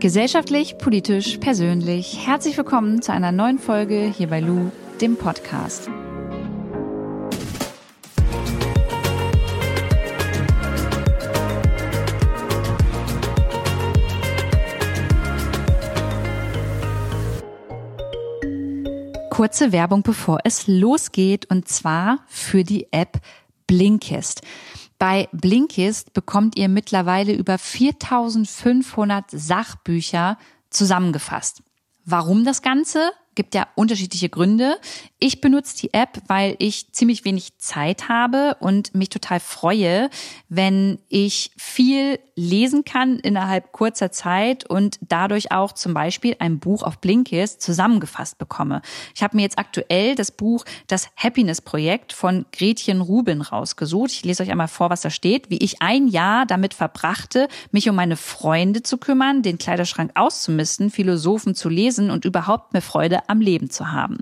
Gesellschaftlich, politisch, persönlich. Herzlich willkommen zu einer neuen Folge hier bei Lou, dem Podcast. Kurze Werbung, bevor es losgeht, und zwar für die App Blinkist. Bei Blinkist bekommt ihr mittlerweile über 4500 Sachbücher zusammengefasst. Warum das Ganze? Gibt ja unterschiedliche Gründe. Ich benutze die App, weil ich ziemlich wenig Zeit habe und mich total freue, wenn ich viel lesen kann innerhalb kurzer Zeit und dadurch auch zum Beispiel ein Buch auf Blinkist zusammengefasst bekomme. Ich habe mir jetzt aktuell das Buch Das Happiness Projekt von Gretchen Rubin rausgesucht. Ich lese euch einmal vor, was da steht, wie ich ein Jahr damit verbrachte, mich um meine Freunde zu kümmern, den Kleiderschrank auszumisten, Philosophen zu lesen und überhaupt mehr Freude am Leben zu haben.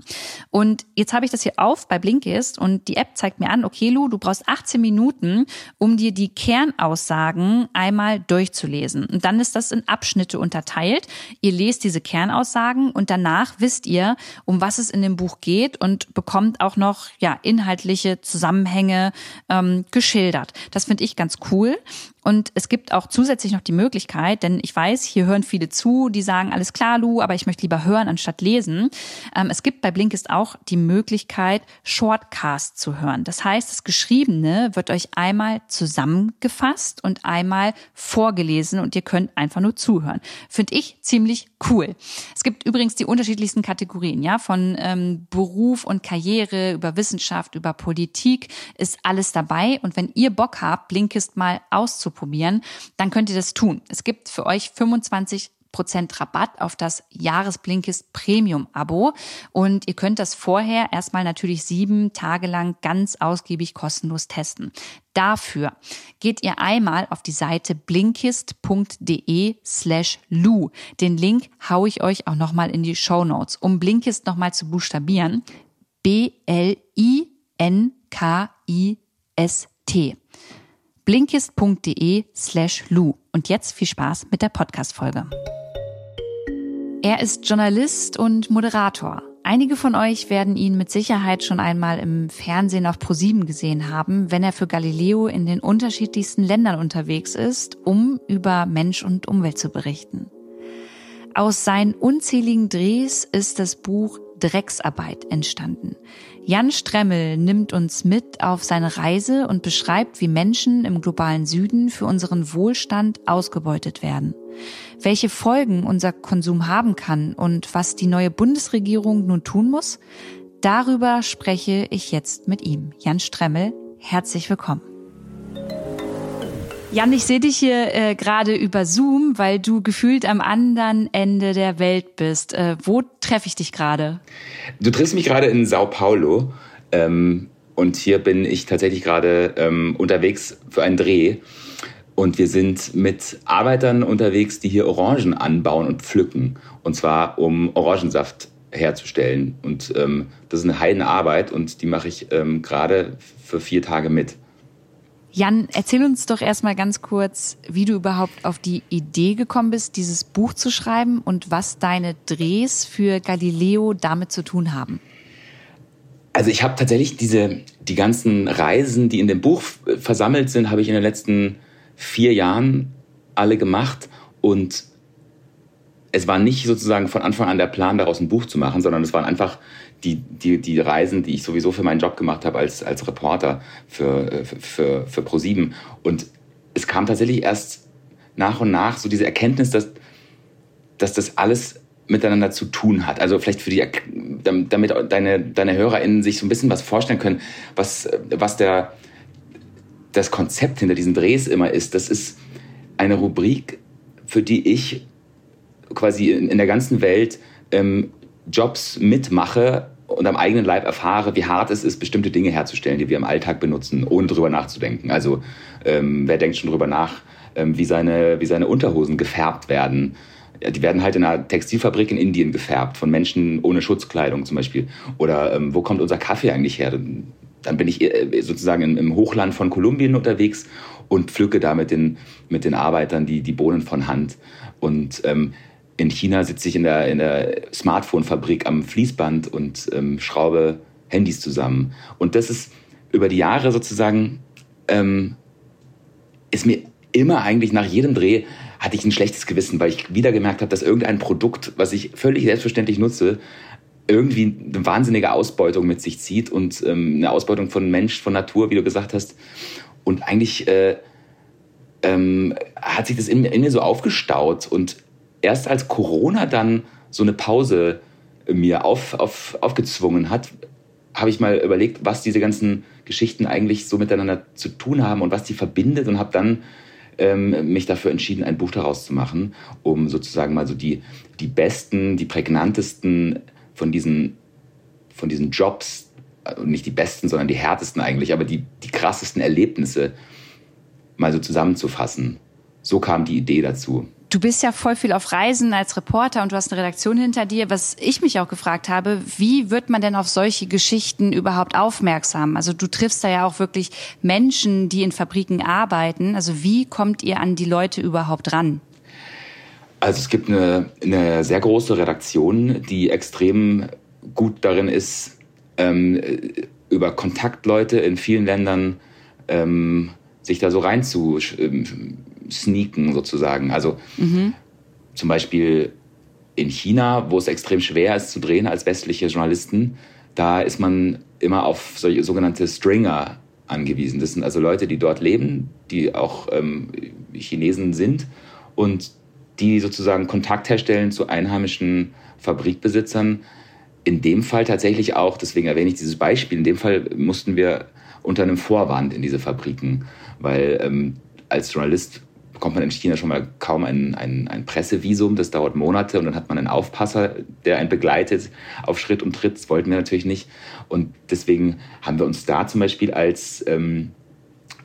Und jetzt habe ich das hier auf bei Blinkist und die App zeigt mir an, okay, Lu, du brauchst 18 Minuten, um dir die Kernaussagen einmal durchzulesen. Und dann ist das in Abschnitte unterteilt. Ihr lest diese Kernaussagen und danach wisst ihr, um was es in dem Buch geht und bekommt auch noch ja inhaltliche Zusammenhänge ähm, geschildert. Das finde ich ganz cool. Und es gibt auch zusätzlich noch die Möglichkeit, denn ich weiß, hier hören viele zu, die sagen, alles klar, Lu, aber ich möchte lieber hören anstatt lesen. Ähm, es gibt bei Blinkist auch die Möglichkeit, Shortcast zu hören. Das heißt, das Geschriebene wird euch einmal zusammengefasst und einmal vorgelesen und ihr könnt einfach nur zuhören. Finde ich ziemlich cool. Es gibt übrigens die unterschiedlichsten Kategorien, ja, von ähm, Beruf und Karriere über Wissenschaft, über Politik ist alles dabei. Und wenn ihr Bock habt, Blinkist mal auszuprobieren, auszuprobieren, dann könnt ihr das tun. Es gibt für euch 25 Prozent Rabatt auf das Jahresblinkist Premium Abo und ihr könnt das vorher erstmal natürlich sieben Tage lang ganz ausgiebig kostenlos testen. Dafür geht ihr einmal auf die Seite blinkist.de slash lu. Den Link haue ich euch auch nochmal in die Show Notes, um Blinkist nochmal zu buchstabieren. B-L-I-N-K-I-S-T blinkist.de slash Lu. Und jetzt viel Spaß mit der Podcast-Folge. Er ist Journalist und Moderator. Einige von euch werden ihn mit Sicherheit schon einmal im Fernsehen auf ProSieben gesehen haben, wenn er für Galileo in den unterschiedlichsten Ländern unterwegs ist, um über Mensch und Umwelt zu berichten. Aus seinen unzähligen Drehs ist das Buch Drecksarbeit entstanden. Jan Stremmel nimmt uns mit auf seine Reise und beschreibt, wie Menschen im globalen Süden für unseren Wohlstand ausgebeutet werden. Welche Folgen unser Konsum haben kann und was die neue Bundesregierung nun tun muss, darüber spreche ich jetzt mit ihm. Jan Stremmel, herzlich willkommen. Jan, ich sehe dich hier äh, gerade über Zoom, weil du gefühlt am anderen Ende der Welt bist. Äh, wo treffe ich dich gerade? Du triffst mich gerade in Sao Paulo. Ähm, und hier bin ich tatsächlich gerade ähm, unterwegs für einen Dreh. Und wir sind mit Arbeitern unterwegs, die hier Orangen anbauen und pflücken. Und zwar, um Orangensaft herzustellen. Und ähm, das ist eine Heidenarbeit und die mache ich ähm, gerade für vier Tage mit. Jan, erzähl uns doch erstmal ganz kurz, wie du überhaupt auf die Idee gekommen bist, dieses Buch zu schreiben und was deine Drehs für Galileo damit zu tun haben. Also ich habe tatsächlich diese, die ganzen Reisen, die in dem Buch versammelt sind, habe ich in den letzten vier Jahren alle gemacht und es war nicht sozusagen von Anfang an der Plan, daraus ein Buch zu machen, sondern es waren einfach die, die, die Reisen, die ich sowieso für meinen Job gemacht habe als, als Reporter für, für, für ProSieben. Und es kam tatsächlich erst nach und nach so diese Erkenntnis, dass, dass das alles miteinander zu tun hat. Also vielleicht für die, damit deine, deine HörerInnen sich so ein bisschen was vorstellen können, was, was der, das Konzept hinter diesen Drehs immer ist. Das ist eine Rubrik, für die ich quasi in, der ganzen Welt ähm, Jobs mitmache und am eigenen Leib erfahre, wie hart es ist, bestimmte Dinge herzustellen, die wir im Alltag benutzen, ohne drüber nachzudenken. Also ähm, wer denkt schon drüber nach, ähm, wie, seine, wie seine Unterhosen gefärbt werden? Ja, die werden halt in einer Textilfabrik in Indien gefärbt, von Menschen ohne Schutzkleidung zum Beispiel. Oder ähm, wo kommt unser Kaffee eigentlich her? Dann bin ich äh, sozusagen im Hochland von Kolumbien unterwegs und pflücke da mit den, mit den Arbeitern die, die Bohnen von Hand. Und ähm, in China sitze ich in der, in der Smartphone-Fabrik am Fließband und ähm, schraube Handys zusammen. Und das ist über die Jahre sozusagen, ähm, ist mir immer eigentlich nach jedem Dreh hatte ich ein schlechtes Gewissen, weil ich wieder gemerkt habe, dass irgendein Produkt, was ich völlig selbstverständlich nutze, irgendwie eine wahnsinnige Ausbeutung mit sich zieht und ähm, eine Ausbeutung von Mensch, von Natur, wie du gesagt hast. Und eigentlich äh, ähm, hat sich das in, in, mir so aufgestaut. Und erst als Corona dann so eine Pause mir auf, auf, aufgezwungen hat, habe ich mal überlegt, was diese ganzen Geschichten eigentlich so miteinander zu tun haben und was die verbindet und habe dann ähm, mich dafür entschieden, ein Buch daraus zu machen, um sozusagen mal so die, die besten, die prägnantesten von diesen, von diesen Jobs, also nicht die besten, sondern die härtesten eigentlich, aber die, die krassesten Erlebnisse mal so zusammenzufassen. So kam die Idee dazu. Du bist ja voll viel auf Reisen als Reporter und du hast eine Redaktion hinter dir. Was ich mich auch gefragt habe, wie wird man denn auf solche Geschichten überhaupt aufmerksam? Also du triffst da ja auch wirklich Menschen, die in Fabriken arbeiten. Also wie kommt ihr an die Leute überhaupt ran? Also es gibt eine, eine sehr große Redaktion, die extrem gut darin ist, ähm, über Kontaktleute in vielen Ländern ähm, sich da so rein zu ähm, sneaken sozusagen. Also mhm. zum Beispiel in China, wo es extrem schwer ist zu drehen als westliche Journalisten, da ist man immer auf solche sogenannte Stringer angewiesen. Das sind also Leute, die dort leben, die auch ähm, Chinesen sind und die sozusagen Kontakt herstellen zu einheimischen Fabrikbesitzern. In dem Fall tatsächlich auch, deswegen erwähne ich dieses Beispiel, in dem Fall mussten wir unter einem Vorwand in diese Fabriken, weil ähm, als Journalist bekommt man in China schon mal kaum ein, ein, ein Pressevisum, das dauert Monate und dann hat man einen Aufpasser, der einen begleitet auf Schritt und Tritt. Das wollten wir natürlich nicht. Und deswegen haben wir uns da zum Beispiel als, ähm,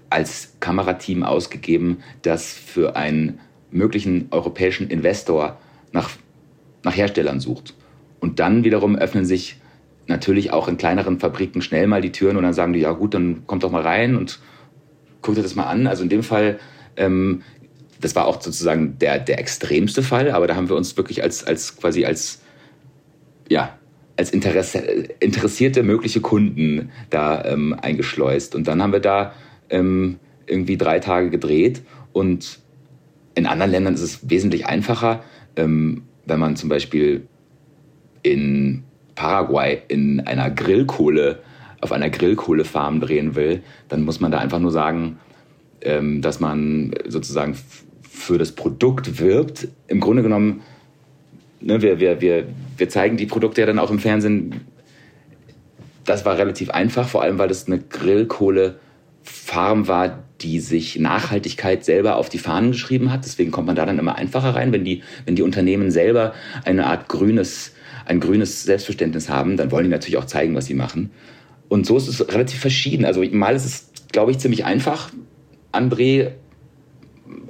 als Kamerateam ausgegeben, das für ein möglichen europäischen Investor nach, nach Herstellern sucht. Und dann wiederum öffnen sich natürlich auch in kleineren Fabriken schnell mal die Türen und dann sagen die, ja gut, dann kommt doch mal rein und guckt euch das mal an. Also in dem Fall, ähm, das war auch sozusagen der, der extremste Fall, aber da haben wir uns wirklich als, als quasi als, ja, als Interesse, interessierte mögliche Kunden da ähm, eingeschleust. Und dann haben wir da ähm, irgendwie drei Tage gedreht und in anderen Ländern ist es wesentlich einfacher, ähm, wenn man zum Beispiel in Paraguay in einer Grillkohle, auf einer Grillkohlefarm drehen will, dann muss man da einfach nur sagen, ähm, dass man sozusagen für das Produkt wirbt. Im Grunde genommen, ne, wir, wir, wir, wir zeigen die Produkte ja dann auch im Fernsehen. Das war relativ einfach, vor allem weil das eine Grillkohlefarm war, die sich Nachhaltigkeit selber auf die Fahnen geschrieben hat. Deswegen kommt man da dann immer einfacher rein. Wenn die, wenn die Unternehmen selber eine Art grünes, ein grünes Selbstverständnis haben, dann wollen die natürlich auch zeigen, was sie machen. Und so ist es relativ verschieden. Also mal ist es, glaube ich, ziemlich einfach, an Bre,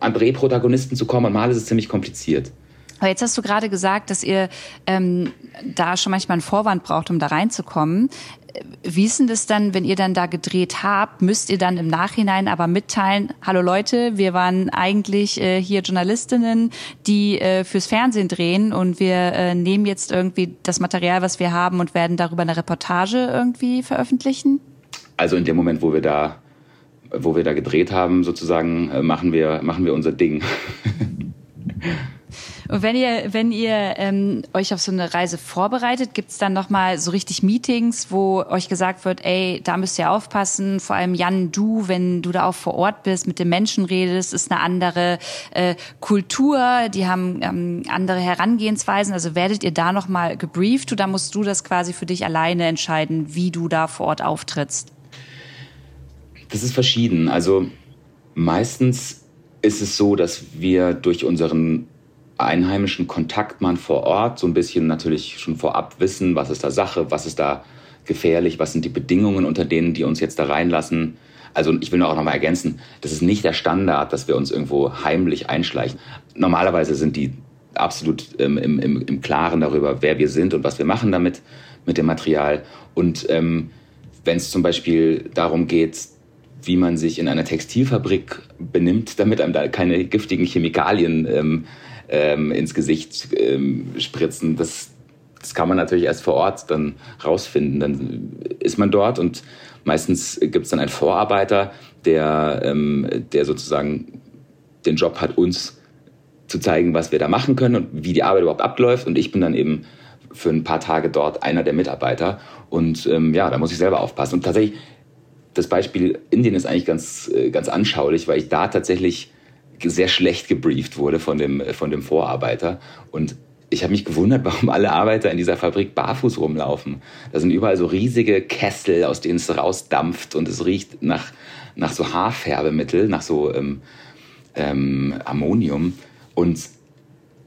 an Bre-Protagonisten zu kommen, und mal ist es ziemlich kompliziert. Aber jetzt hast du gerade gesagt, dass ihr ähm, da schon manchmal einen Vorwand braucht, um da reinzukommen. Wie ist denn das dann, wenn ihr dann da gedreht habt? Müsst ihr dann im Nachhinein aber mitteilen, hallo Leute, wir waren eigentlich äh, hier Journalistinnen, die äh, fürs Fernsehen drehen und wir äh, nehmen jetzt irgendwie das Material, was wir haben und werden darüber eine Reportage irgendwie veröffentlichen? Also in dem Moment, wo wir da, wo wir da gedreht haben, sozusagen, äh, machen wir, machen wir unser Ding. Und wenn ihr, wenn ihr ähm, euch auf so eine Reise vorbereitet, gibt's dann nochmal so richtig Meetings, wo euch gesagt wird, ey, da müsst ihr aufpassen, vor allem Jan, du, wenn du da auch vor Ort bist, mit den Menschen redest, ist eine andere äh, Kultur, die haben ähm, andere Herangehensweisen. Also werdet ihr da nochmal gebrieft oder musst du das quasi für dich alleine entscheiden, wie du da vor Ort auftrittst? Das ist verschieden. Also meistens ist es so, dass wir durch unseren einheimischen Kontaktmann vor Ort so ein bisschen natürlich schon vorab wissen, was ist da Sache, was ist da gefährlich, was sind die Bedingungen, unter denen die uns jetzt da reinlassen. Also ich will auch noch mal ergänzen, das ist nicht der Standard, dass wir uns irgendwo heimlich einschleichen. Normalerweise sind die absolut ähm, im, im, im Klaren darüber, wer wir sind und was wir machen damit, mit dem Material. Und ähm, wenn es zum Beispiel darum geht, wie man sich in einer Textilfabrik benimmt, damit einem da keine giftigen Chemikalien ähm, ähm, ins Gesicht ähm, spritzen. Das, das kann man natürlich erst vor Ort dann rausfinden. Dann ist man dort und meistens gibt es dann einen Vorarbeiter, der, ähm, der sozusagen den Job hat, uns zu zeigen, was wir da machen können und wie die Arbeit überhaupt abläuft. Und ich bin dann eben für ein paar Tage dort einer der Mitarbeiter. Und ähm, ja, da muss ich selber aufpassen. Und tatsächlich, das Beispiel Indien ist eigentlich ganz, äh, ganz anschaulich, weil ich da tatsächlich sehr schlecht gebrieft wurde von dem, von dem Vorarbeiter. Und ich habe mich gewundert, warum alle Arbeiter in dieser Fabrik barfuß rumlaufen. Da sind überall so riesige Kessel, aus denen es rausdampft und es riecht nach, nach so Haarfärbemittel, nach so ähm, ähm, Ammonium. Und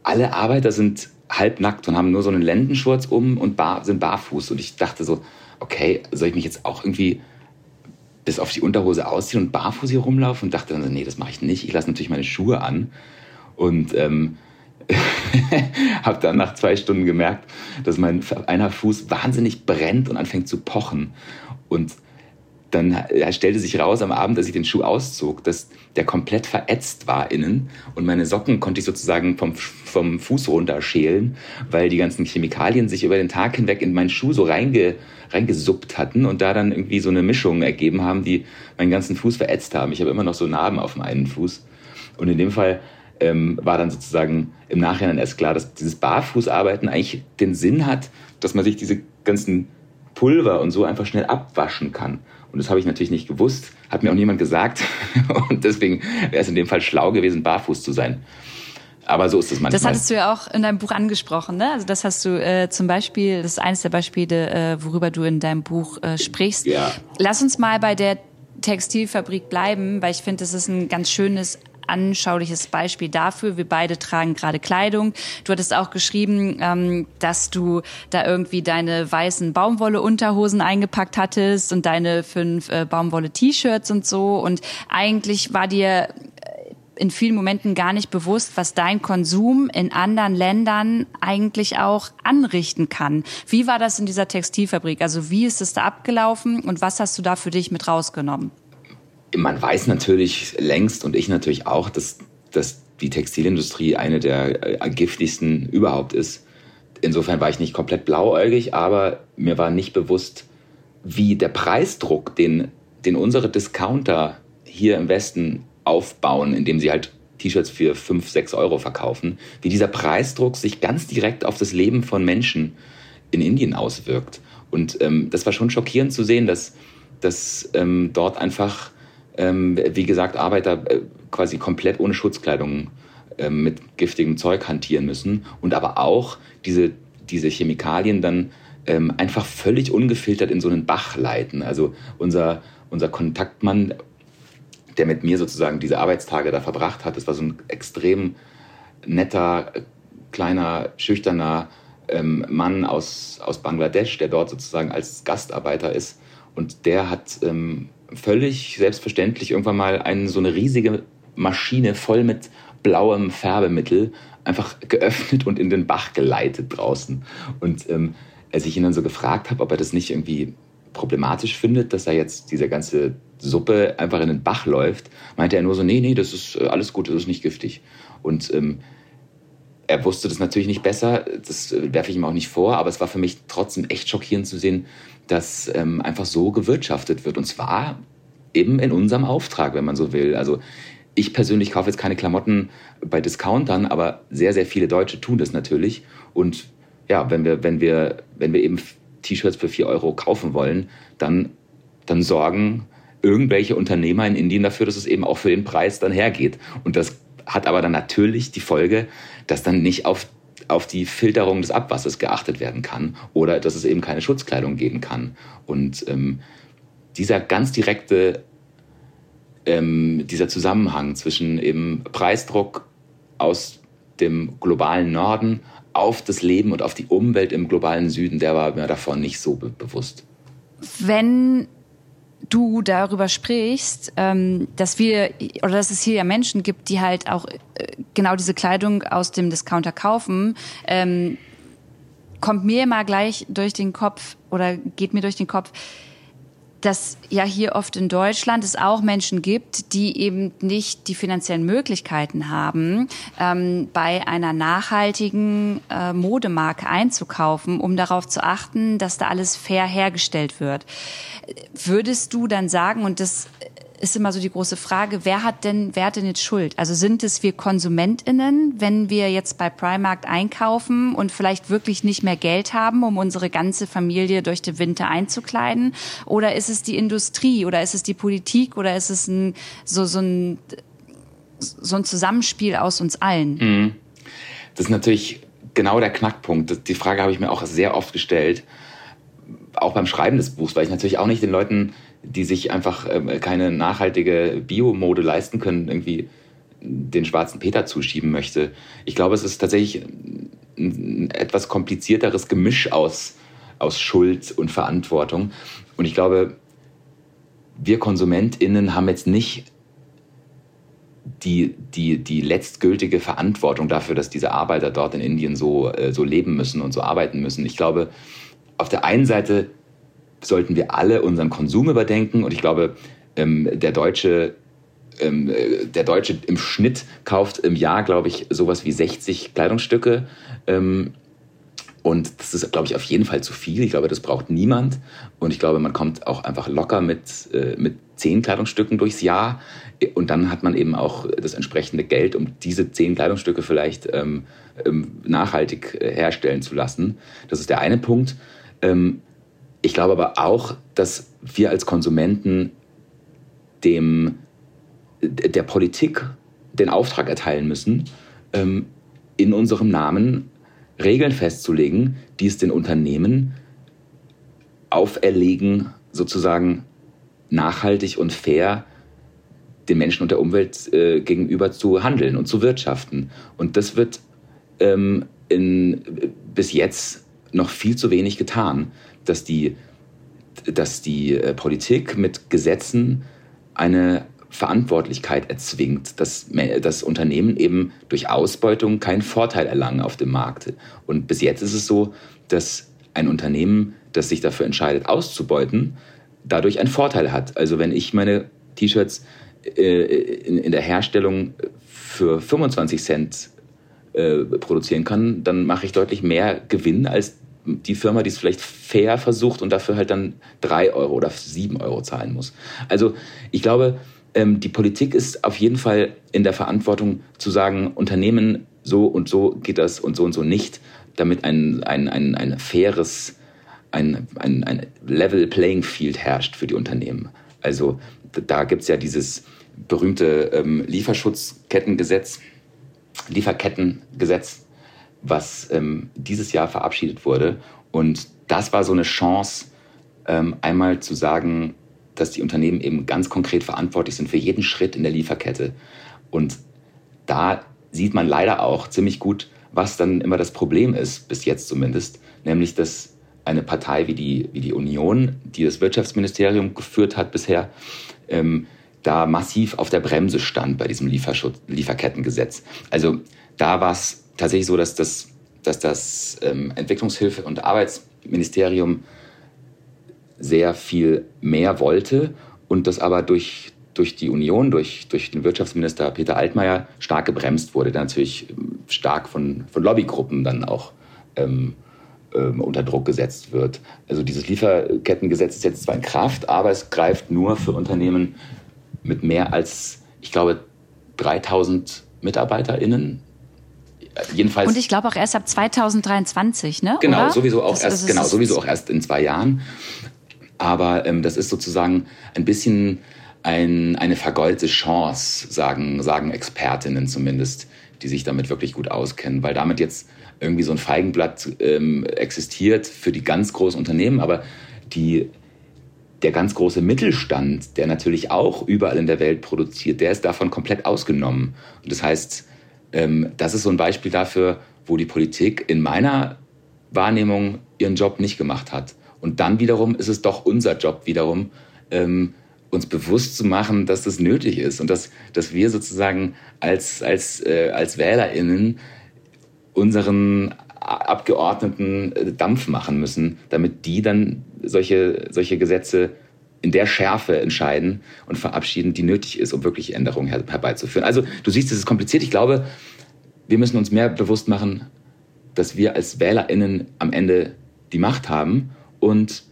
alle Arbeiter sind halbnackt und haben nur so einen Lendenschurz um und bar, sind barfuß. Und ich dachte so, okay, soll ich mich jetzt auch irgendwie bis auf die Unterhose ausziehen und barfuß hier rumlaufen? Und dachte dann so, nee, das mache ich nicht. Ich lasse natürlich meine Schuhe an. Und ähm, habe dann nach zwei Stunden gemerkt, dass mein einer Fuß wahnsinnig brennt und anfängt zu pochen. Und dann stellte sich raus am Abend, als ich den Schuh auszog, dass der komplett verätzt war innen und meine Socken konnte ich sozusagen vom, vom Fuß runter schälen, weil die ganzen Chemikalien sich über den Tag hinweg in meinen Schuh so reinge, reingesuppt hatten und da dann irgendwie so eine Mischung ergeben haben, die meinen ganzen Fuß verätzt haben. Ich habe immer noch so Narben auf dem einen Fuß. Und in dem Fall ähm, war dann sozusagen im Nachhinein erst klar, dass dieses Barfußarbeiten eigentlich den Sinn hat, dass man sich diese ganzen Pulver und so einfach schnell abwaschen kann. Und das habe ich natürlich nicht gewusst, hat mir auch niemand gesagt. Und deswegen wäre es in dem Fall schlau gewesen, barfuß zu sein. Aber so ist es manchmal. Das hattest du ja auch in deinem Buch angesprochen, ne? Also das hast du äh, zum Beispiel, das ist eines der Beispiele, äh, worüber du in deinem Buch äh, sprichst. Ja. Lass uns mal bei der Textilfabrik bleiben, weil ich finde, das ist ein ganz schönes anschauliches Beispiel dafür. Wir beide tragen gerade Kleidung. Du hattest auch geschrieben, ähm, dass du da irgendwie deine weißen Baumwolle-Unterhosen eingepackt hattest und deine fünf äh, Baumwolle-T-Shirts und so. Und eigentlich war dir äh, in vielen Momenten gar nicht bewusst, was dein Konsum in anderen Ländern eigentlich auch anrichten kann. Wie war das in dieser Textilfabrik? Also wie ist es da abgelaufen und was hast du da für dich mit rausgenommen? Man weiß natürlich längst und ich natürlich auch, dass, dass die Textilindustrie eine der äh, giftigsten überhaupt ist. Insofern war ich nicht komplett blauäugig, aber mir war nicht bewusst, wie der Preisdruck, den, den unsere Discounter hier im Westen aufbauen, indem sie halt T-Shirts für 5, 6 Euro verkaufen, wie dieser Preisdruck sich ganz direkt auf das Leben von Menschen in Indien auswirkt. Und ähm, das war schon schockierend zu sehen, dass, dass ähm, dort einfach ähm, wie gesagt, Arbeiter äh, quasi komplett ohne Schutzkleidung äh, mit giftigem Zeug hantieren müssen und aber auch diese, diese Chemikalien dann ähm, einfach völlig ungefiltert in so einen Bach leiten. Also unser, unser Kontaktmann, der mit mir sozusagen diese Arbeitstage da verbracht hat, das war so ein extrem netter, kleiner, schüchterner ähm, Mann aus, aus Bangladesch, der dort sozusagen als Gastarbeiter ist. Und der hat ähm, völlig selbstverständlich irgendwann mal eine, so eine riesige Maschine voll mit blauem Färbemittel einfach geöffnet und in den Bach geleitet draußen. Und ähm, als ich ihn dann so gefragt habe, ob er das nicht irgendwie problematisch findet, dass da jetzt diese ganze Suppe einfach in den Bach läuft, meinte er nur so, nee, nee, das ist äh, alles gut, das ist nicht giftig. Und ähm, er wusste das natürlich nicht besser, das äh, werfe ich ihm auch nicht vor, aber es war für mich trotzdem echt schockierend zu sehen, dass ähm, einfach so gewirtschaftet wird. Und zwar eben in unserem Auftrag, wenn man so will. Also ich persönlich kaufe jetzt keine Klamotten bei Discountern, aber sehr, sehr viele Deutsche tun das natürlich. Und ja, wenn wir, wenn wir, wenn wir eben T-Shirts für 4 Euro kaufen wollen, dann, dann sorgen irgendwelche Unternehmer in Indien dafür, dass es eben auch für den Preis dann hergeht. Und das hat aber dann natürlich die Folge, dass dann nicht auf auf die Filterung des Abwassers geachtet werden kann oder dass es eben keine Schutzkleidung geben kann. Und ähm, dieser ganz direkte, ähm, dieser Zusammenhang zwischen eben Preisdruck aus dem globalen Norden auf das Leben und auf die Umwelt im globalen Süden, der war mir davon nicht so be bewusst. Wenn du darüber sprichst, ähm, dass wir oder dass es hier ja Menschen gibt, die halt auch äh, genau diese Kleidung aus dem Discounter kaufen, ähm, kommt mir immer gleich durch den Kopf oder geht mir durch den Kopf, dass ja hier oft in Deutschland es auch Menschen gibt, die eben nicht die finanziellen Möglichkeiten haben, ähm, bei einer nachhaltigen äh, Modemarke einzukaufen, um darauf zu achten, dass da alles fair hergestellt wird. Würdest du dann sagen, und das ist immer so die große Frage, wer hat denn, wer hat denn jetzt Schuld? Also sind es wir KonsumentInnen, wenn wir jetzt bei Primark einkaufen und vielleicht wirklich nicht mehr Geld haben, um unsere ganze Familie durch den Winter einzukleiden? Oder ist es die Industrie oder ist es die Politik oder ist es ein, so, so ein, so ein Zusammenspiel aus uns allen? Mhm. Das ist natürlich genau der Knackpunkt. Die Frage habe ich mir auch sehr oft gestellt. Auch beim Schreiben des Buchs, weil ich natürlich auch nicht den Leuten die sich einfach ähm, keine nachhaltige Biomode leisten können, irgendwie den schwarzen Peter zuschieben möchte. Ich glaube, es ist tatsächlich ein etwas komplizierteres Gemisch aus, aus Schuld und Verantwortung. Und ich glaube, wir KonsumentInnen haben jetzt nicht die, die, die letztgültige Verantwortung dafür, dass diese Arbeiter dort in Indien so, äh, so leben müssen und so arbeiten müssen. Ich glaube, auf der einen Seite sollten wir alle unseren Konsum überdenken. Und ich glaube, ähm, der Deutsche ähm, äh, der Deutsche im Schnitt kauft im Jahr, glaube ich, sowas wie 60 Kleidungsstücke. Ähm, und das ist, glaube ich, auf jeden Fall zu viel. Ich glaube, das braucht niemand. Und ich glaube, man kommt auch einfach locker mit, äh, mit zehn Kleidungsstücken durchs Jahr. Und dann hat man eben auch das entsprechende Geld, um diese zehn Kleidungsstücke vielleicht ähm, nachhaltig äh, herstellen zu lassen. Das ist der eine Punkt. Ich glaube aber auch, dass wir als Konsumenten dem, der Politik den Auftrag erteilen müssen, ähm, in unserem Namen Regeln festzulegen, die es den Unternehmen auferlegen, sozusagen nachhaltig und fair den Menschen und der Umwelt äh, gegenüber zu handeln und zu wirtschaften. Und das wird ähm, in, bis jetzt noch viel zu wenig getan dass die, dass die äh, Politik mit Gesetzen eine Verantwortlichkeit erzwingt, dass das Unternehmen eben durch Ausbeutung keinen Vorteil erlangen auf dem Markt. Und bis jetzt ist es so, dass ein Unternehmen, das sich dafür entscheidet, auszubeuten, dadurch einen Vorteil hat. Also wenn ich meine T-Shirts äh, in, in, der Herstellung für 25 Cent äh, produzieren kann, dann mache ich deutlich mehr Gewinn als die Firma, die es vielleicht fair versucht und dafür halt dann drei Euro oder sieben Euro zahlen muss. Also ich glaube, ähm, die Politik ist auf jeden Fall in der Verantwortung zu sagen, Unternehmen so und so geht das und so und so nicht, damit ein, ein, ein, ein faires, ein, ein, ein Level Playing Field herrscht für die Unternehmen. Also da gibt es ja dieses berühmte ähm, Lieferschutzkettengesetz, Lieferkettengesetz, was ähm, dieses Jahr verabschiedet wurde. Und das war so eine Chance, ähm, einmal zu sagen, dass die Unternehmen eben ganz konkret verantwortlich sind für jeden Schritt in der Lieferkette. Und da sieht man leider auch ziemlich gut, was dann immer das Problem ist, bis jetzt zumindest, nämlich dass eine Partei wie die, wie die Union, die das Wirtschaftsministerium geführt hat bisher, ähm, da massiv auf der Bremse stand bei diesem Lieferschutz, Lieferkettengesetz. Also da war es tatsächlich so, dass das, dass das ähm, Entwicklungshilfe- und Arbeitsministerium sehr viel mehr wollte und das aber durch, durch die Union, durch, durch den Wirtschaftsminister Peter Altmaier stark gebremst wurde, der natürlich ähm, stark von, von Lobbygruppen dann auch ähm, ähm, unter Druck gesetzt wird. Also dieses Lieferkettengesetz ist jetzt zwar in Kraft, aber es greift nur für Unternehmen mit mehr als, ich glaube, 3000 MitarbeiterInnen jedenfalls. Und ich glaube auch erst ab 2023, ne? Genau, Oder? sowieso auch das, erst, genau, sowieso auch erst in zwei Jahren. Aber ähm, das ist sozusagen ein bisschen ein, eine vergoldete Chance, sagen, sagen Expertinnen zumindest, die sich damit wirklich gut auskennen, weil damit jetzt irgendwie so ein Feigenblatt ähm, existiert für die ganz großen Unternehmen, aber die, der ganz große Mittelstand, der natürlich auch überall in der Welt produziert, der ist davon komplett ausgenommen. Und das heißt, ähm, das ist so ein Beispiel dafür, wo die Politik in meiner Wahrnehmung ihren Job nicht gemacht hat. Und dann wiederum ist es doch unser Job wiederum, ähm, uns bewusst zu machen, dass das nötig ist und dass, dass wir sozusagen als, als, äh, als WählerInnen unseren Abgeordneten äh, Dampf machen müssen, damit die dann solche, solche Gesetze in der Schärfe entscheiden und verabschieden, die nötig ist, um wirklich Änderungen her herbeizuführen. Also du siehst, es ist kompliziert. Ich glaube, wir müssen uns mehr bewusst machen, dass wir als WählerInnen am Ende die Macht haben und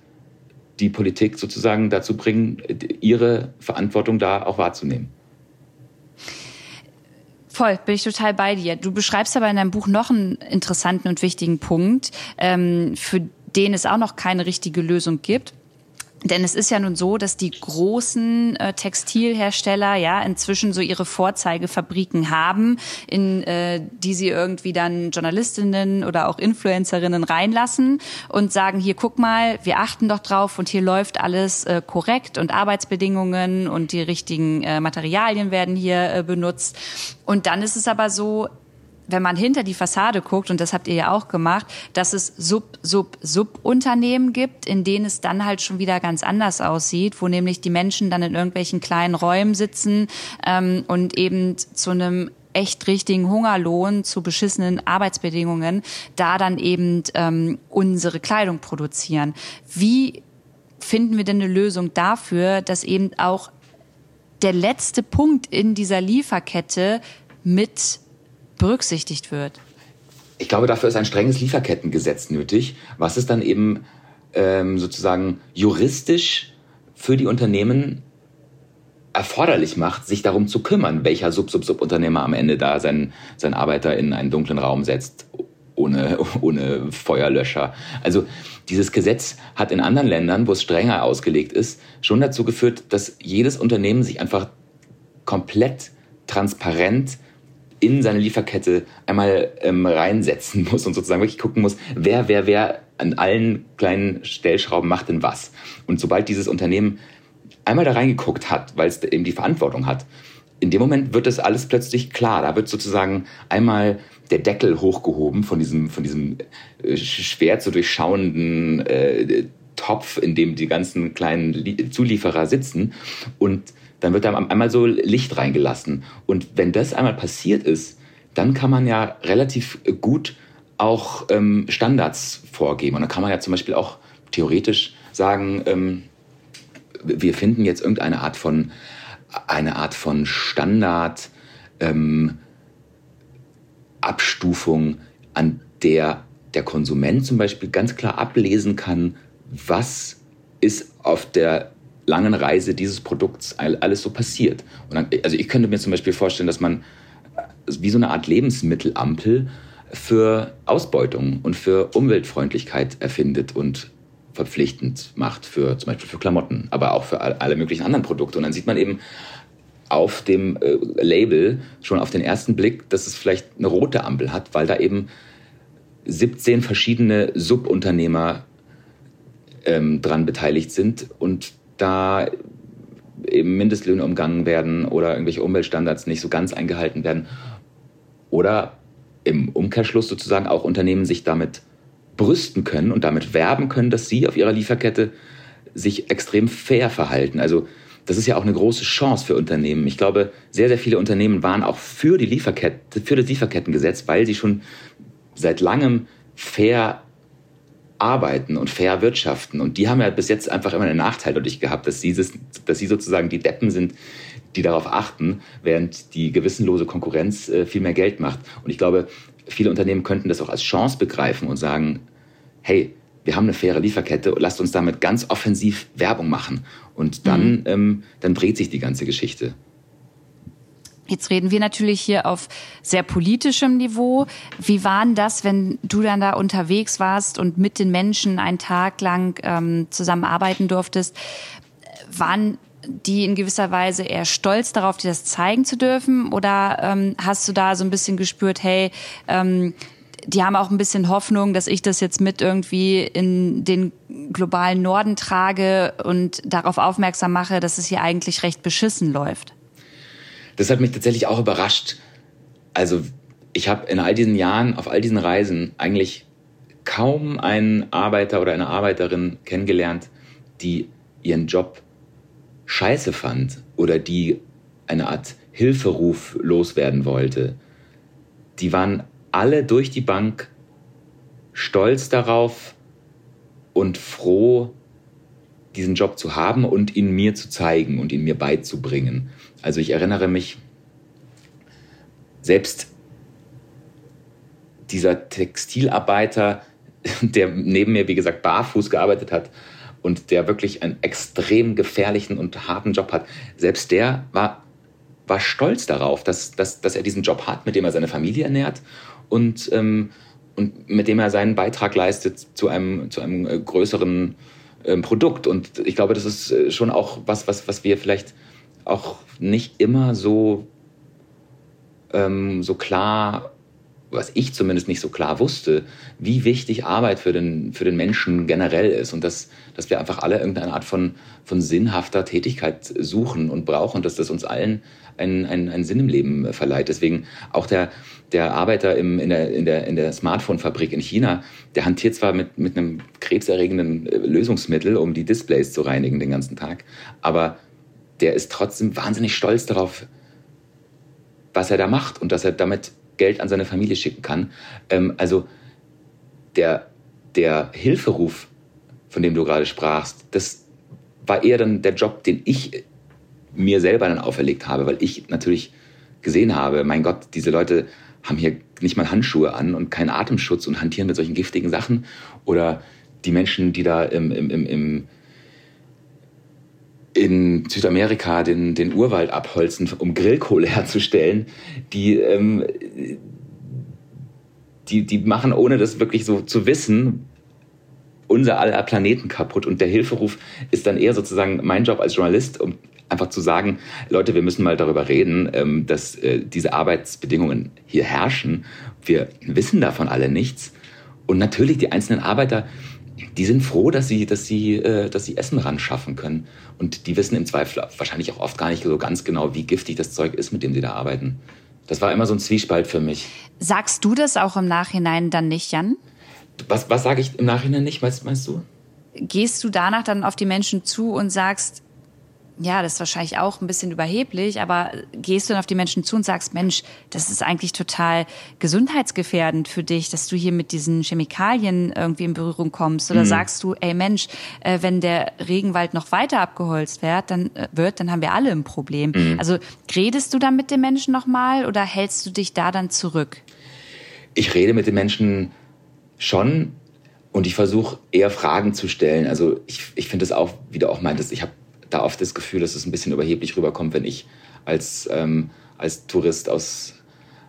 die Politik sozusagen dazu bringen, ihre Verantwortung da auch wahrzunehmen. Voll, bin ich total bei dir. Du beschreibst aber in deinem Buch noch einen interessanten und wichtigen Punkt, ähm, für den es auch noch keine richtige Lösung gibt. Denn es ist ja nun so, dass die großen äh, Textilhersteller ja inzwischen so ihre Vorzeigefabriken haben, in äh, die sie irgendwie dann Journalistinnen oder auch Influencerinnen reinlassen und sagen, hier guck mal, wir achten doch drauf und hier läuft alles äh, korrekt und Arbeitsbedingungen und die richtigen äh, Materialien werden hier äh, benutzt. Und dann ist es aber so, wenn man hinter die Fassade guckt, und das habt ihr ja auch gemacht, dass es Sub, Sub, Sub-Unternehmen gibt, in denen es dann halt schon wieder ganz anders aussieht, wo nämlich die Menschen dann in irgendwelchen kleinen Räumen sitzen ähm, und eben zu einem echt richtigen Hungerlohn zu beschissenen Arbeitsbedingungen da dann eben ähm, unsere Kleidung produzieren. Wie finden wir denn eine Lösung dafür, dass eben auch der letzte Punkt in dieser Lieferkette mit berücksichtigt wird? Ich glaube, dafür ist ein strenges Lieferkettengesetz nötig, was es dann eben ähm, sozusagen juristisch für die Unternehmen erforderlich macht, sich darum zu kümmern, welcher Sub-Sub-Sub-Unternehmer am Ende da seinen, seinen Arbeiter in einen dunklen Raum setzt, ohne, ohne Feuerlöscher. Also dieses Gesetz hat in anderen Ländern, wo es strenger ausgelegt ist, schon dazu geführt, dass jedes Unternehmen sich einfach komplett transparent in seine Lieferkette einmal ähm, reinsetzen muss und sozusagen wirklich gucken muss, wer, wer, wer an allen kleinen Stellschrauben macht denn was. Und sobald dieses Unternehmen einmal da reingeguckt hat, weil es eben die Verantwortung hat, in dem Moment wird das alles plötzlich klar. Da wird sozusagen einmal der Deckel hochgehoben von diesem, von diesem äh, schwer zu durchschauenden äh, Topf, in dem die ganzen kleinen Zulieferer sitzen. Und dann wird da einmal so Licht reingelassen. Und wenn das einmal passiert ist, dann kann man ja relativ gut auch ähm, Standards vorgeben. Und dann kann man ja zum Beispiel auch theoretisch sagen, ähm, wir finden jetzt irgendeine Art von eine Art von Standard ähm, Abstufung, an der der Konsument zum Beispiel ganz klar ablesen kann, was ist auf der langen Reise dieses Produkts alles so passiert. Dann, also ich könnte mir zum Beispiel vorstellen, dass man wie so eine Art Lebensmittelampel für Ausbeutung und für Umweltfreundlichkeit erfindet und verpflichtend macht für zum Beispiel für Klamotten, aber auch für alle möglichen anderen Produkte. Und dann sieht man eben auf dem äh, Label schon auf den ersten Blick, dass es vielleicht eine rote Ampel hat, weil da eben 17 verschiedene Subunternehmer ähm, dran beteiligt sind und da eben Mindestlöhne umgangen werden oder irgendwelche Umweltstandards nicht so ganz eingehalten werden. Oder im Umkehrschluss sozusagen auch Unternehmen sich damit brüsten können und damit werben können, dass sie auf ihrer Lieferkette sich extrem fair verhalten. Also das ist ja auch eine große Chance für Unternehmen. Ich glaube, sehr, sehr viele Unternehmen waren auch für die Lieferkette, für das Lieferkettengesetz, weil sie schon seit langem fair arbeiten und fair wirtschaften. Und die haben ja bis jetzt einfach immer einen Nachteil dadurch gehabt, dass sie, dass sie sozusagen die Deppen sind, die darauf achten, während die gewissenlose Konkurrenz äh, viel mehr Geld macht. Und ich glaube, viele Unternehmen könnten das auch als Chance begreifen und sagen, hey, wir haben eine faire Lieferkette, lasst uns damit ganz offensiv Werbung machen. Und dann, mhm. ähm, dann dreht sich die ganze Geschichte. Jetzt reden wir natürlich hier auf sehr politischem Niveau. Wie war denn das, wenn du dann da unterwegs warst und mit den Menschen einen Tag lang ähm, zusammenarbeiten durftest? Waren die in gewisser Weise eher stolz darauf, dir das zeigen zu dürfen? Oder ähm, hast du da so ein bisschen gespürt, hey, ähm, die haben auch ein bisschen Hoffnung, dass ich das jetzt mit irgendwie in den globalen Norden trage und darauf aufmerksam mache, dass es hier eigentlich recht beschissen läuft? Das hat mich tatsächlich auch überrascht. Also ich habe in all diesen Jahren, auf all diesen Reisen eigentlich kaum einen Arbeiter oder eine Arbeiterin kennengelernt, die ihren Job scheiße fand oder die eine Art Hilferuf loswerden wollte. Die waren alle durch die Bank stolz darauf und froh, diesen Job zu haben und ihn mir zu zeigen und ihn mir beizubringen. Also ich erinnere mich, selbst dieser Textilarbeiter, der neben mir, wie gesagt, barfuß gearbeitet hat und der wirklich einen extrem gefährlichen und harten Job hat, selbst der war, war stolz darauf, dass, dass, dass er diesen Job hat, mit dem er seine Familie ernährt und, ähm, und mit dem er seinen Beitrag leistet zu einem, zu einem äh, größeren ähm, Produkt. Und ich glaube, das ist äh, schon auch was, was, was wir vielleicht auch nicht immer so, ähm, so klar was ich zumindest nicht so klar wusste, wie wichtig Arbeit für den, für den Menschen generell ist und dass, dass wir einfach alle irgendeine Art von, von sinnhafter Tätigkeit suchen und brauchen, dass das uns allen einen, einen, einen Sinn im Leben verleiht. Deswegen auch der, der Arbeiter im, in der, in der, in der Smartphone-Fabrik in China, der hantiert zwar mit, mit einem krebserregenden äh, Lösungsmittel, um die Displays zu reinigen den ganzen Tag, aber der ist trotzdem wahnsinnig stolz darauf, was er da macht und dass er damit Geld an seine Familie schicken kann. Ähm, also der, der Hilferuf, von dem du gerade sprachst, das war eher dann der Job, den ich mir selber dann auferlegt habe, weil ich natürlich gesehen habe, mein Gott, diese Leute haben hier nicht mal Handschuhe an und keinen Atemschutz und hantieren mit solchen giftigen Sachen. Oder die Menschen, die da im, im, im, im in Südamerika den, den Urwald abholzen, um Grillkohle herzustellen, die, ähm, die, die machen, ohne das wirklich so zu wissen, unser aller Planeten kaputt. Und der Hilferuf ist dann eher sozusagen mein Job als Journalist, um einfach zu sagen, Leute, wir müssen mal darüber reden, ähm, dass äh, diese Arbeitsbedingungen hier herrschen. Wir wissen davon alle nichts. Und natürlich die einzelnen Arbeiter, die sind froh, dass sie, dass sie, äh, dass sie Essen ran schaffen können. Und die wissen im Zweifel wahrscheinlich auch oft gar nicht so ganz genau, wie giftig das Zeug ist, mit dem sie da arbeiten. Das war immer so ein Zwiespalt für mich. Sagst du das auch im Nachhinein dann nicht, Jan? Was, was sage ich im Nachhinein nicht, meinst, meinst du? Gehst du danach dann auf die Menschen zu und sagst, ja, das ist wahrscheinlich auch ein bisschen überheblich, aber gehst du dann auf die Menschen zu und sagst, Mensch, das ist eigentlich total gesundheitsgefährdend für dich, dass du hier mit diesen Chemikalien irgendwie in Berührung kommst? Oder mhm. sagst du, ey Mensch, äh, wenn der Regenwald noch weiter abgeholzt wird, dann äh, wird, dann haben wir alle ein Problem. Mhm. Also redest du dann mit den Menschen nochmal oder hältst du dich da dann zurück? Ich rede mit den Menschen schon und ich versuche eher Fragen zu stellen. Also ich, ich finde es auch, wie du auch meintest, ich habe da oft das Gefühl, dass es ein bisschen überheblich rüberkommt, wenn ich als, ähm, als Tourist aus,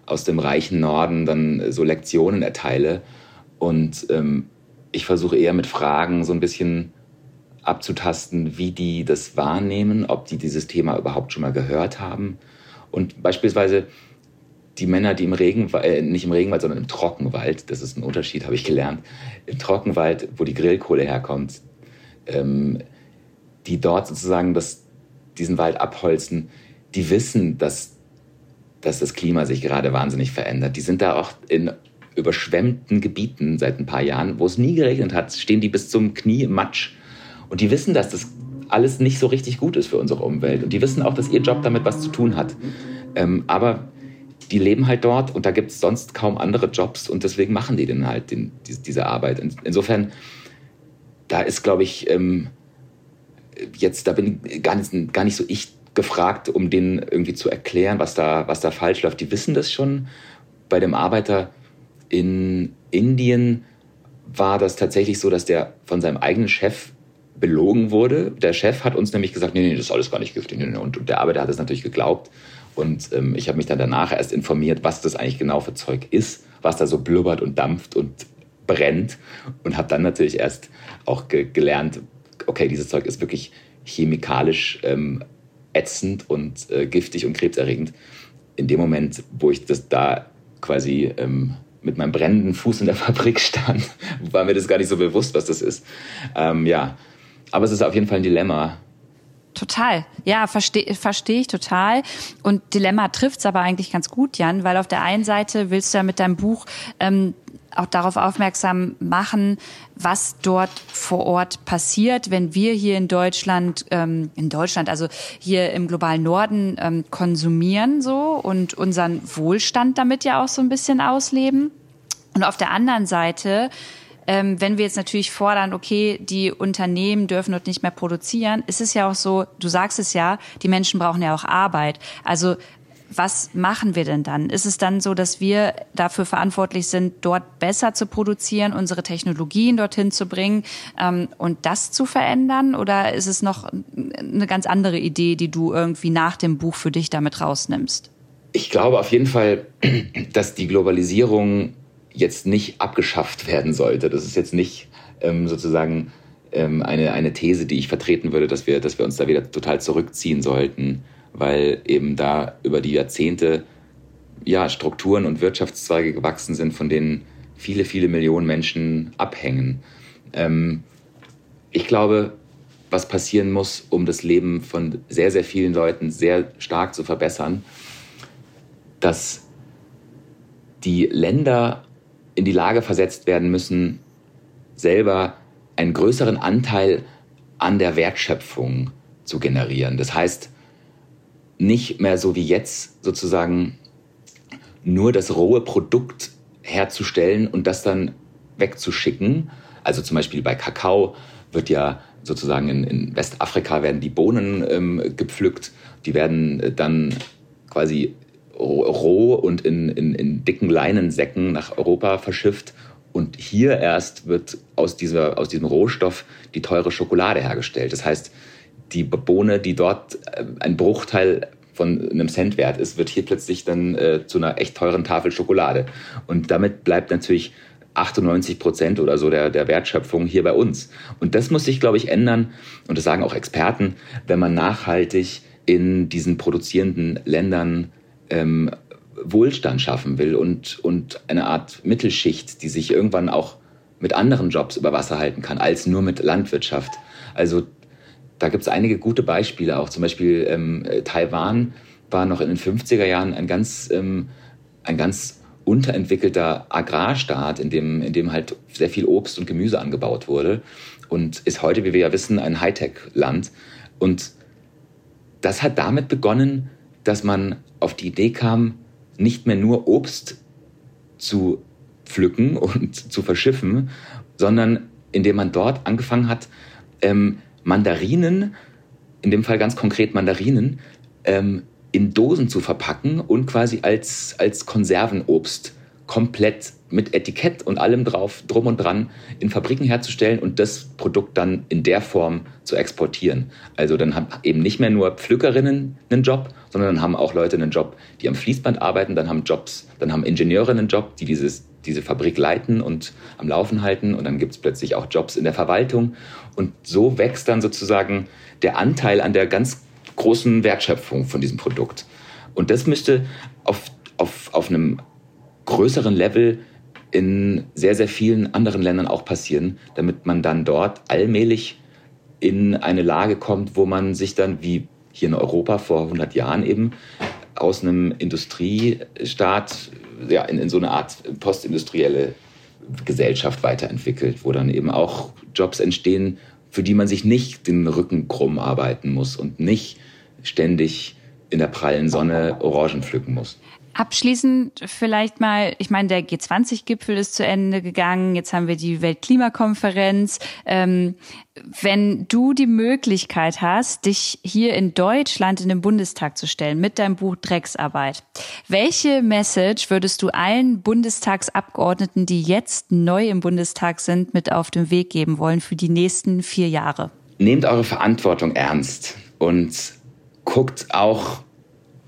aus dem reichen Norden dann so Lektionen erteile. Und ähm, ich versuche eher mit Fragen so ein bisschen abzutasten, wie die das wahrnehmen, ob die dieses Thema überhaupt schon mal gehört haben. Und beispielsweise die Männer, die im Regenwald, äh, nicht im Regenwald, sondern im Trockenwald, das ist ein Unterschied, habe ich gelernt, im Trockenwald, wo die Grillkohle herkommt, ähm, die dort sozusagen das, diesen Wald abholzen, die wissen, dass, dass das Klima sich gerade wahnsinnig verändert. Die sind da auch in überschwemmten Gebieten seit ein paar Jahren, wo es nie geregnet hat, stehen die bis zum Knie im Matsch. Und die wissen, dass das alles nicht so richtig gut ist für unsere Umwelt. Und die wissen auch, dass ihr Job damit was zu tun hat. Ähm, aber die leben halt dort und da gibt es sonst kaum andere Jobs und deswegen machen die dann halt den, diese Arbeit. Insofern, da ist, glaube ich, ähm, jetzt, da bin gar nicht, gar nicht so ich gefragt, um denen irgendwie zu erklären, was da, was da falsch läuft. Die wissen das schon. Bei dem Arbeiter in Indien war das tatsächlich so, dass der von seinem eigenen Chef belogen wurde. Der Chef hat uns nämlich gesagt, nee, nee, das ist alles gar nicht giftig. Und der Arbeiter hat es natürlich geglaubt. Und ähm, ich habe mich dann danach erst informiert, was das eigentlich genau für Zeug ist, was da so blubbert und dampft und brennt. Und habe dann natürlich erst auch ge gelernt, okay, dieses Zeug ist wirklich chemikalisch ähm, ätzend und äh, giftig und krebserregend. In dem Moment, wo ich das da quasi ähm, mit meinem brennenden Fuß in der Fabrik stand, war mir das gar nicht so bewusst, was das ist. Ähm, ja, aber es ist auf jeden Fall ein Dilemma. Total. Ja, verstehe versteh ich total. Und Dilemma trifft's aber eigentlich ganz gut, Jan, weil auf der einen Seite willst du ja mit deinem Buch ähm, auch darauf aufmerksam machen, was dort vor Ort passiert, wenn wir hier in Deutschland, ähm, in Deutschland, also hier im globalen Norden ähm, konsumieren so und unseren Wohlstand damit ja auch so ein bisschen ausleben. Und auf der anderen Seite ähm, wenn wir jetzt natürlich fordern, okay, die Unternehmen dürfen dort nicht mehr produzieren, ist es ja auch so, du sagst es ja, die Menschen brauchen ja auch Arbeit. Also was machen wir denn dann? Ist es dann so, dass wir dafür verantwortlich sind, dort besser zu produzieren, unsere Technologien dorthin zu bringen ähm, und das zu verändern? Oder ist es noch eine ganz andere Idee, die du irgendwie nach dem Buch für dich damit rausnimmst? Ich glaube auf jeden Fall, dass die Globalisierung jetzt nicht abgeschafft werden sollte. Das ist jetzt nicht ähm, sozusagen ähm, eine, eine These, die ich vertreten würde, dass wir, dass wir uns da wieder total zurückziehen sollten weil eben da über die Jahrzehnte ja, Strukturen und Wirtschaftszweige gewachsen sind, von denen viele, viele Millionen Menschen abhängen. Ähm, ich glaube, was passieren muss, um das Leben von sehr, sehr vielen Leuten sehr stark zu verbessern, dass die Länder in die Lage versetzt werden müssen, selber einen größeren Anteil an der Wertschöpfung zu generieren. Das heißt, nicht mehr so wie jetzt sozusagen nur das rohe Produkt herzustellen und das dann wegzuschicken. Also zum Beispiel bei Kakao wird ja sozusagen in, in Westafrika werden die Bohnen ähm, gepflückt, die werden äh, dann quasi roh und in, in, in dicken Leinensäcken nach Europa verschifft. Und hier erst wird aus, dieser, aus diesem Rohstoff die teure Schokolade hergestellt. Das heißt, die Bohne, die dort äh, ein Bruchteil von einem Cent wert ist, wird hier plötzlich dann äh, zu einer echt teuren Tafel Schokolade. Und damit bleibt natürlich 98 Prozent oder so der, der Wertschöpfung hier bei uns. Und das muss sich, glaube ich, ändern. Und das sagen auch Experten, wenn man nachhaltig in diesen produzierenden Ländern ähm, Wohlstand schaffen will und, und eine Art Mittelschicht, die sich irgendwann auch mit anderen Jobs über Wasser halten kann, als nur mit Landwirtschaft. Also da gibt es einige gute Beispiele auch. Zum Beispiel ähm, Taiwan war noch in den 50er Jahren ein ganz, ähm, ein ganz unterentwickelter Agrarstaat, in dem, in dem halt sehr viel Obst und Gemüse angebaut wurde und ist heute, wie wir ja wissen, ein Hightech-Land. Und das hat damit begonnen, dass man auf die Idee kam, nicht mehr nur Obst zu pflücken und zu verschiffen, sondern indem man dort angefangen hat, ähm, Mandarinen, in dem Fall ganz konkret Mandarinen, ähm, in Dosen zu verpacken und quasi als, als Konservenobst komplett mit Etikett und allem drauf, drum und dran, in Fabriken herzustellen und das Produkt dann in der Form zu exportieren. Also dann haben eben nicht mehr nur Pflückerinnen einen Job, sondern dann haben auch Leute einen Job, die am Fließband arbeiten, dann haben Jobs, dann haben Ingenieure einen Job, die dieses, diese Fabrik leiten und am Laufen halten und dann gibt es plötzlich auch Jobs in der Verwaltung und so wächst dann sozusagen der Anteil an der ganz großen Wertschöpfung von diesem Produkt. Und das müsste auf, auf, auf einem größeren Level in sehr, sehr vielen anderen Ländern auch passieren, damit man dann dort allmählich in eine Lage kommt, wo man sich dann, wie hier in Europa vor 100 Jahren eben, aus einem Industriestaat ja, in, in so eine Art postindustrielle Gesellschaft weiterentwickelt, wo dann eben auch Jobs entstehen, für die man sich nicht den Rücken krumm arbeiten muss und nicht ständig in der prallen Sonne Orangen pflücken muss. Abschließend vielleicht mal, ich meine, der G20-Gipfel ist zu Ende gegangen, jetzt haben wir die Weltklimakonferenz. Ähm, wenn du die Möglichkeit hast, dich hier in Deutschland in den Bundestag zu stellen mit deinem Buch Drecksarbeit, welche Message würdest du allen Bundestagsabgeordneten, die jetzt neu im Bundestag sind, mit auf den Weg geben wollen für die nächsten vier Jahre? Nehmt eure Verantwortung ernst und guckt auch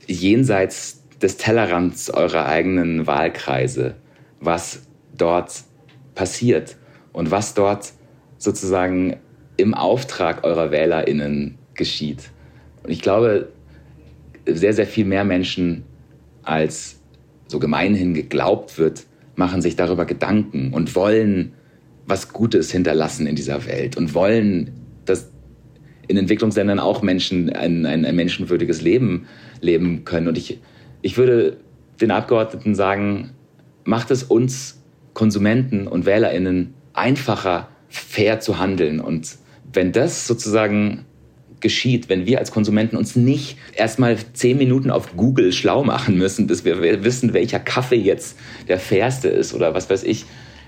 jenseits des Tellerrands eurer eigenen Wahlkreise, was dort passiert und was dort sozusagen im Auftrag eurer WählerInnen geschieht. Und ich glaube, sehr, sehr viel mehr Menschen, als so gemeinhin geglaubt wird, machen sich darüber Gedanken und wollen was Gutes hinterlassen in dieser Welt und wollen, dass in Entwicklungsländern auch Menschen ein, ein, ein menschenwürdiges Leben leben können. Und ich ich würde den Abgeordneten sagen, macht es uns Konsumenten und Wählerinnen einfacher, fair zu handeln. Und wenn das sozusagen geschieht, wenn wir als Konsumenten uns nicht erstmal zehn Minuten auf Google schlau machen müssen, bis wir wissen, welcher Kaffee jetzt der fairste ist oder was weiß ich,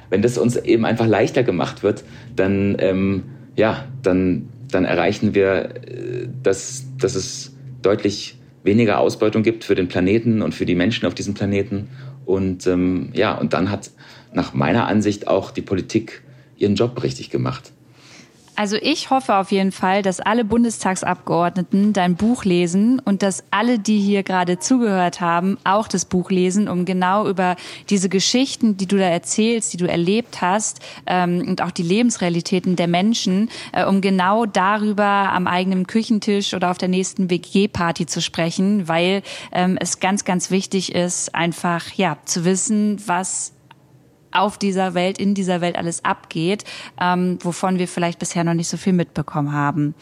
wenn das uns eben einfach leichter gemacht wird, dann, ähm, ja, dann, dann erreichen wir, äh, dass, dass es deutlich weniger Ausbeutung gibt für den Planeten und für die Menschen auf diesem Planeten. Und ähm, ja, und dann hat nach meiner Ansicht auch die Politik ihren Job richtig gemacht. Also ich hoffe auf jeden Fall, dass alle Bundestagsabgeordneten dein Buch lesen und dass alle, die hier gerade zugehört haben, auch das Buch lesen, um genau über diese Geschichten, die du da erzählst, die du erlebt hast ähm, und auch die Lebensrealitäten der Menschen, äh, um genau darüber am eigenen Küchentisch oder auf der nächsten WG-Party zu sprechen, weil ähm, es ganz, ganz wichtig ist, einfach ja zu wissen, was auf dieser Welt, in dieser Welt alles abgeht, ähm, wovon wir vielleicht bisher noch nicht so viel mitbekommen haben.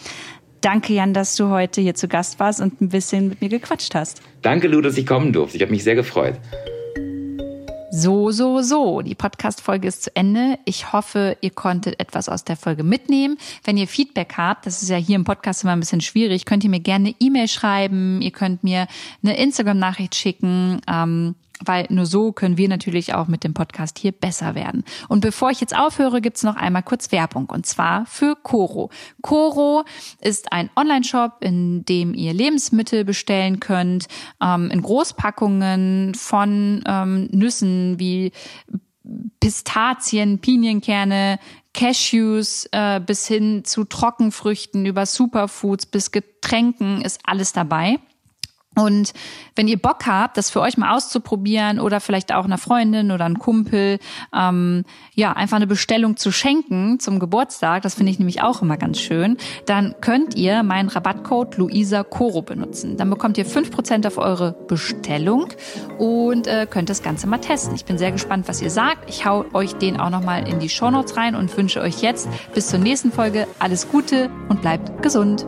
Danke, Jan, dass du heute hier zu Gast warst und ein bisschen mit mir gequatscht hast. Danke, Lu, dass ich kommen durfte. Ich habe mich sehr gefreut. So, so, so. Die Podcast-Folge ist zu Ende. Ich hoffe, ihr konntet etwas aus der Folge mitnehmen. Wenn ihr Feedback habt, das ist ja hier im Podcast immer ein bisschen schwierig, könnt ihr mir gerne E-Mail schreiben. Ihr könnt mir eine Instagram-Nachricht schicken. Ähm, weil nur so können wir natürlich auch mit dem Podcast hier besser werden. Und bevor ich jetzt aufhöre, gibt's noch einmal kurz Werbung und zwar für Coro. Coro ist ein Online-Shop, in dem ihr Lebensmittel bestellen könnt, ähm, in Großpackungen von ähm, Nüssen wie Pistazien, Pinienkerne, Cashews äh, bis hin zu Trockenfrüchten über Superfoods bis Getränken ist alles dabei. Und wenn ihr Bock habt, das für euch mal auszuprobieren oder vielleicht auch einer Freundin oder einem Kumpel, ähm, ja, einfach eine Bestellung zu schenken zum Geburtstag, das finde ich nämlich auch immer ganz schön, dann könnt ihr meinen Rabattcode Luisa Coro benutzen. Dann bekommt ihr fünf Prozent auf eure Bestellung und äh, könnt das Ganze mal testen. Ich bin sehr gespannt, was ihr sagt. Ich hau euch den auch nochmal in die Shownotes rein und wünsche euch jetzt bis zur nächsten Folge alles Gute und bleibt gesund.